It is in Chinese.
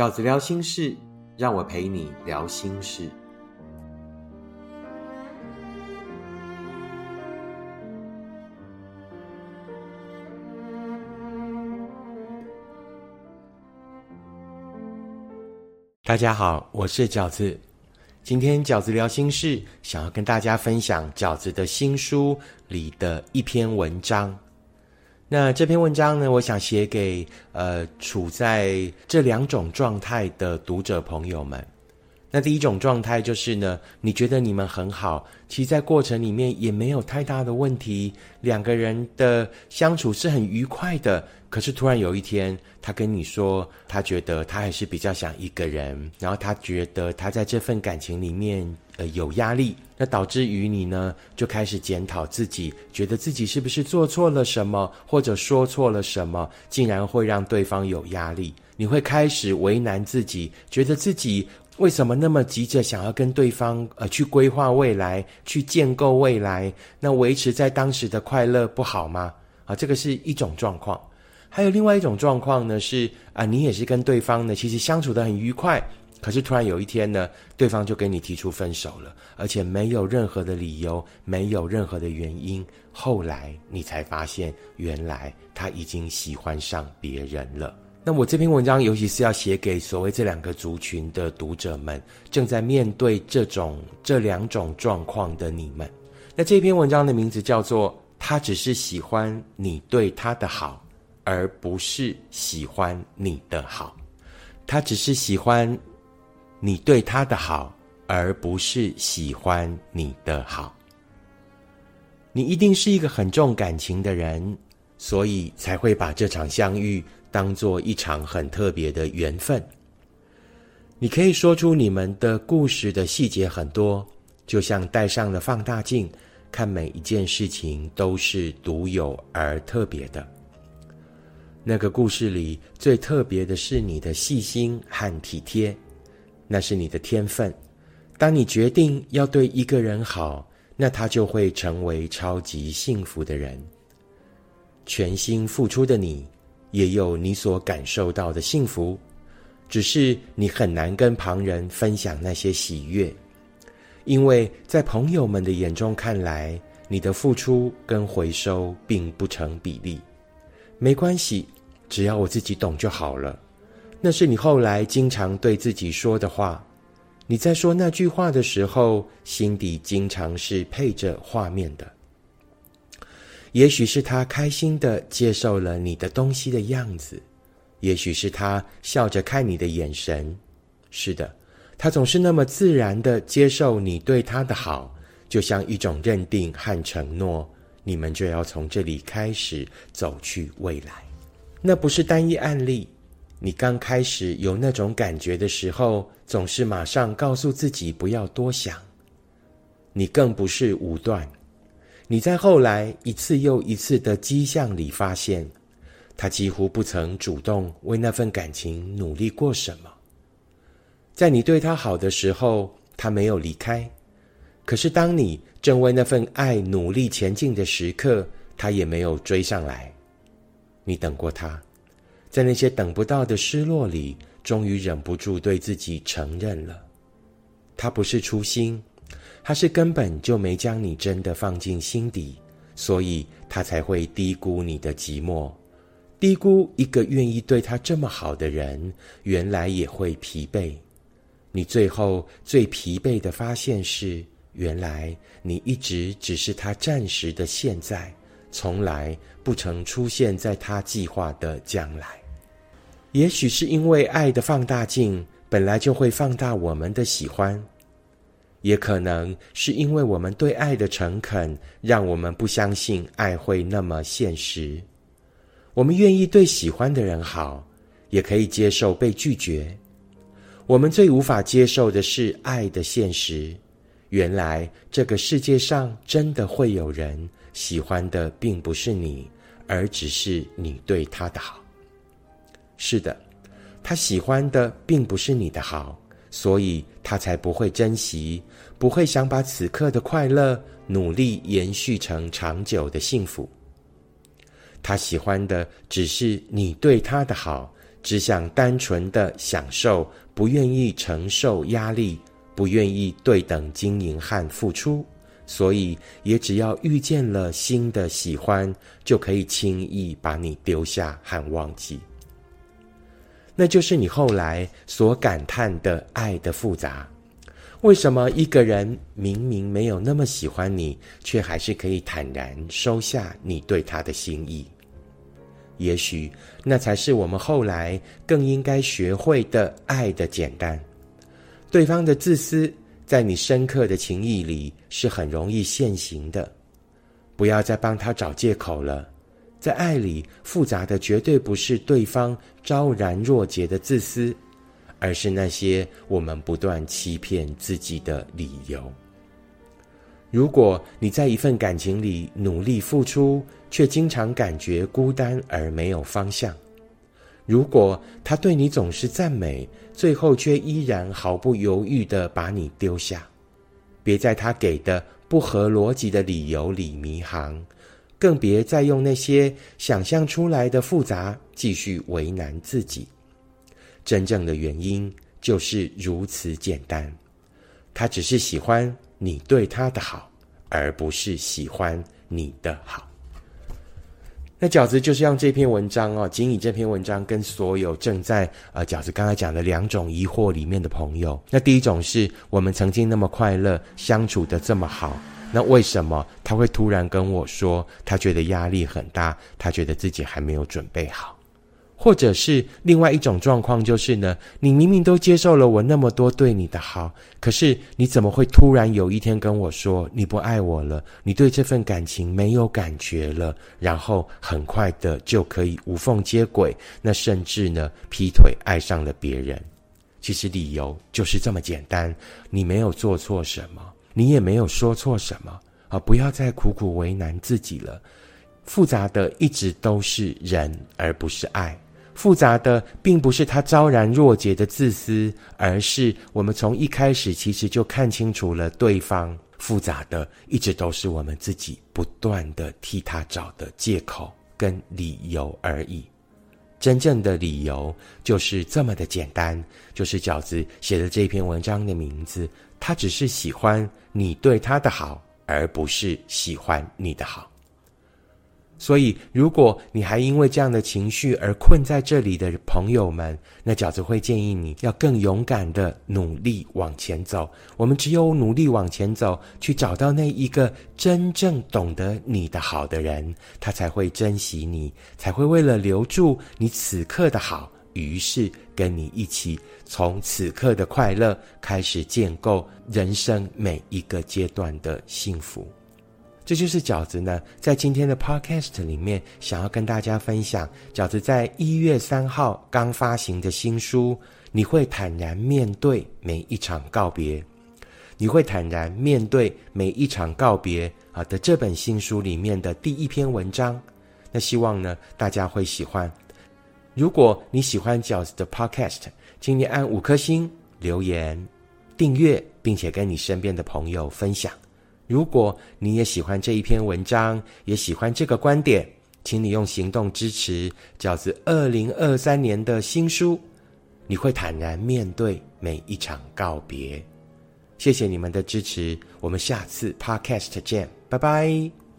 饺子聊心事，让我陪你聊心事。大家好，我是饺子。今天饺子聊心事，想要跟大家分享饺子的新书里的一篇文章。那这篇文章呢，我想写给呃处在这两种状态的读者朋友们。那第一种状态就是呢，你觉得你们很好，其实在过程里面也没有太大的问题，两个人的相处是很愉快的。可是突然有一天，他跟你说，他觉得他还是比较想一个人，然后他觉得他在这份感情里面呃有压力，那导致于你呢就开始检讨自己，觉得自己是不是做错了什么，或者说错了什么，竟然会让对方有压力。你会开始为难自己，觉得自己为什么那么急着想要跟对方呃去规划未来，去建构未来？那维持在当时的快乐不好吗？啊，这个是一种状况。还有另外一种状况呢，是啊，你也是跟对方呢，其实相处的很愉快，可是突然有一天呢，对方就跟你提出分手了，而且没有任何的理由，没有任何的原因。后来你才发现，原来他已经喜欢上别人了。那我这篇文章，尤其是要写给所谓这两个族群的读者们，正在面对这种这两种状况的你们。那这篇文章的名字叫做《他只是喜欢你对他的好》。而不是喜欢你的好，他只是喜欢你对他的好，而不是喜欢你的好。你一定是一个很重感情的人，所以才会把这场相遇当做一场很特别的缘分。你可以说出你们的故事的细节很多，就像戴上了放大镜，看每一件事情都是独有而特别的。那个故事里最特别的是你的细心和体贴，那是你的天分。当你决定要对一个人好，那他就会成为超级幸福的人。全心付出的你，也有你所感受到的幸福，只是你很难跟旁人分享那些喜悦，因为在朋友们的眼中看来，你的付出跟回收并不成比例。没关系，只要我自己懂就好了。那是你后来经常对自己说的话。你在说那句话的时候，心底经常是配着画面的。也许是他开心的接受了你的东西的样子，也许是他笑着看你的眼神。是的，他总是那么自然的接受你对他的好，就像一种认定和承诺。你们就要从这里开始走去未来，那不是单一案例。你刚开始有那种感觉的时候，总是马上告诉自己不要多想。你更不是武断，你在后来一次又一次的迹象里发现，他几乎不曾主动为那份感情努力过什么。在你对他好的时候，他没有离开。可是，当你正为那份爱努力前进的时刻，他也没有追上来。你等过他，在那些等不到的失落里，终于忍不住对自己承认了：他不是粗心，他是根本就没将你真的放进心底，所以他才会低估你的寂寞，低估一个愿意对他这么好的人，原来也会疲惫。你最后最疲惫的发现是。原来你一直只是他暂时的现在，从来不曾出现在他计划的将来。也许是因为爱的放大镜本来就会放大我们的喜欢，也可能是因为我们对爱的诚恳，让我们不相信爱会那么现实。我们愿意对喜欢的人好，也可以接受被拒绝。我们最无法接受的是爱的现实。原来这个世界上真的会有人喜欢的，并不是你，而只是你对他的好。是的，他喜欢的并不是你的好，所以他才不会珍惜，不会想把此刻的快乐努力延续成长久的幸福。他喜欢的只是你对他的好，只想单纯的享受，不愿意承受压力，不愿意对等经营和付出，所以也只要遇见了新的喜欢，就可以轻易把你丢下和忘记。那就是你后来所感叹的爱的复杂。为什么一个人明明没有那么喜欢你，却还是可以坦然收下你对他的心意？也许那才是我们后来更应该学会的爱的简单。对方的自私，在你深刻的情谊里是很容易现形的。不要再帮他找借口了。在爱里，复杂的绝对不是对方昭然若揭的自私。而是那些我们不断欺骗自己的理由。如果你在一份感情里努力付出，却经常感觉孤单而没有方向；如果他对你总是赞美，最后却依然毫不犹豫的把你丢下，别在他给的不合逻辑的理由里迷航，更别再用那些想象出来的复杂继续为难自己。真正的原因就是如此简单，他只是喜欢你对他的好，而不是喜欢你的好。那饺子就是用这篇文章哦，仅以这篇文章跟所有正在呃饺子刚才讲的两种疑惑里面的朋友，那第一种是我们曾经那么快乐，相处的这么好，那为什么他会突然跟我说，他觉得压力很大，他觉得自己还没有准备好？或者是另外一种状况，就是呢，你明明都接受了我那么多对你的好，可是你怎么会突然有一天跟我说你不爱我了，你对这份感情没有感觉了，然后很快的就可以无缝接轨，那甚至呢劈腿爱上了别人？其实理由就是这么简单，你没有做错什么，你也没有说错什么啊！不要再苦苦为难自己了，复杂的一直都是人，而不是爱。复杂的并不是他昭然若揭的自私，而是我们从一开始其实就看清楚了对方。复杂的一直都是我们自己不断的替他找的借口跟理由而已。真正的理由就是这么的简单，就是饺子写的这篇文章的名字。他只是喜欢你对他的好，而不是喜欢你的好。所以，如果你还因为这样的情绪而困在这里的朋友们，那饺子会建议你要更勇敢的努力往前走。我们只有努力往前走，去找到那一个真正懂得你的好的人，他才会珍惜你，才会为了留住你此刻的好，于是跟你一起从此刻的快乐开始建构人生每一个阶段的幸福。这就是饺子呢，在今天的 podcast 里面，想要跟大家分享饺子在一月三号刚发行的新书。你会坦然面对每一场告别，你会坦然面对每一场告别啊的这本新书里面的第一篇文章。那希望呢大家会喜欢。如果你喜欢饺子的 podcast，请你按五颗星留言、订阅，并且跟你身边的朋友分享。如果你也喜欢这一篇文章，也喜欢这个观点，请你用行动支持饺子二零二三年的新书。你会坦然面对每一场告别。谢谢你们的支持，我们下次 Podcast 见，拜拜。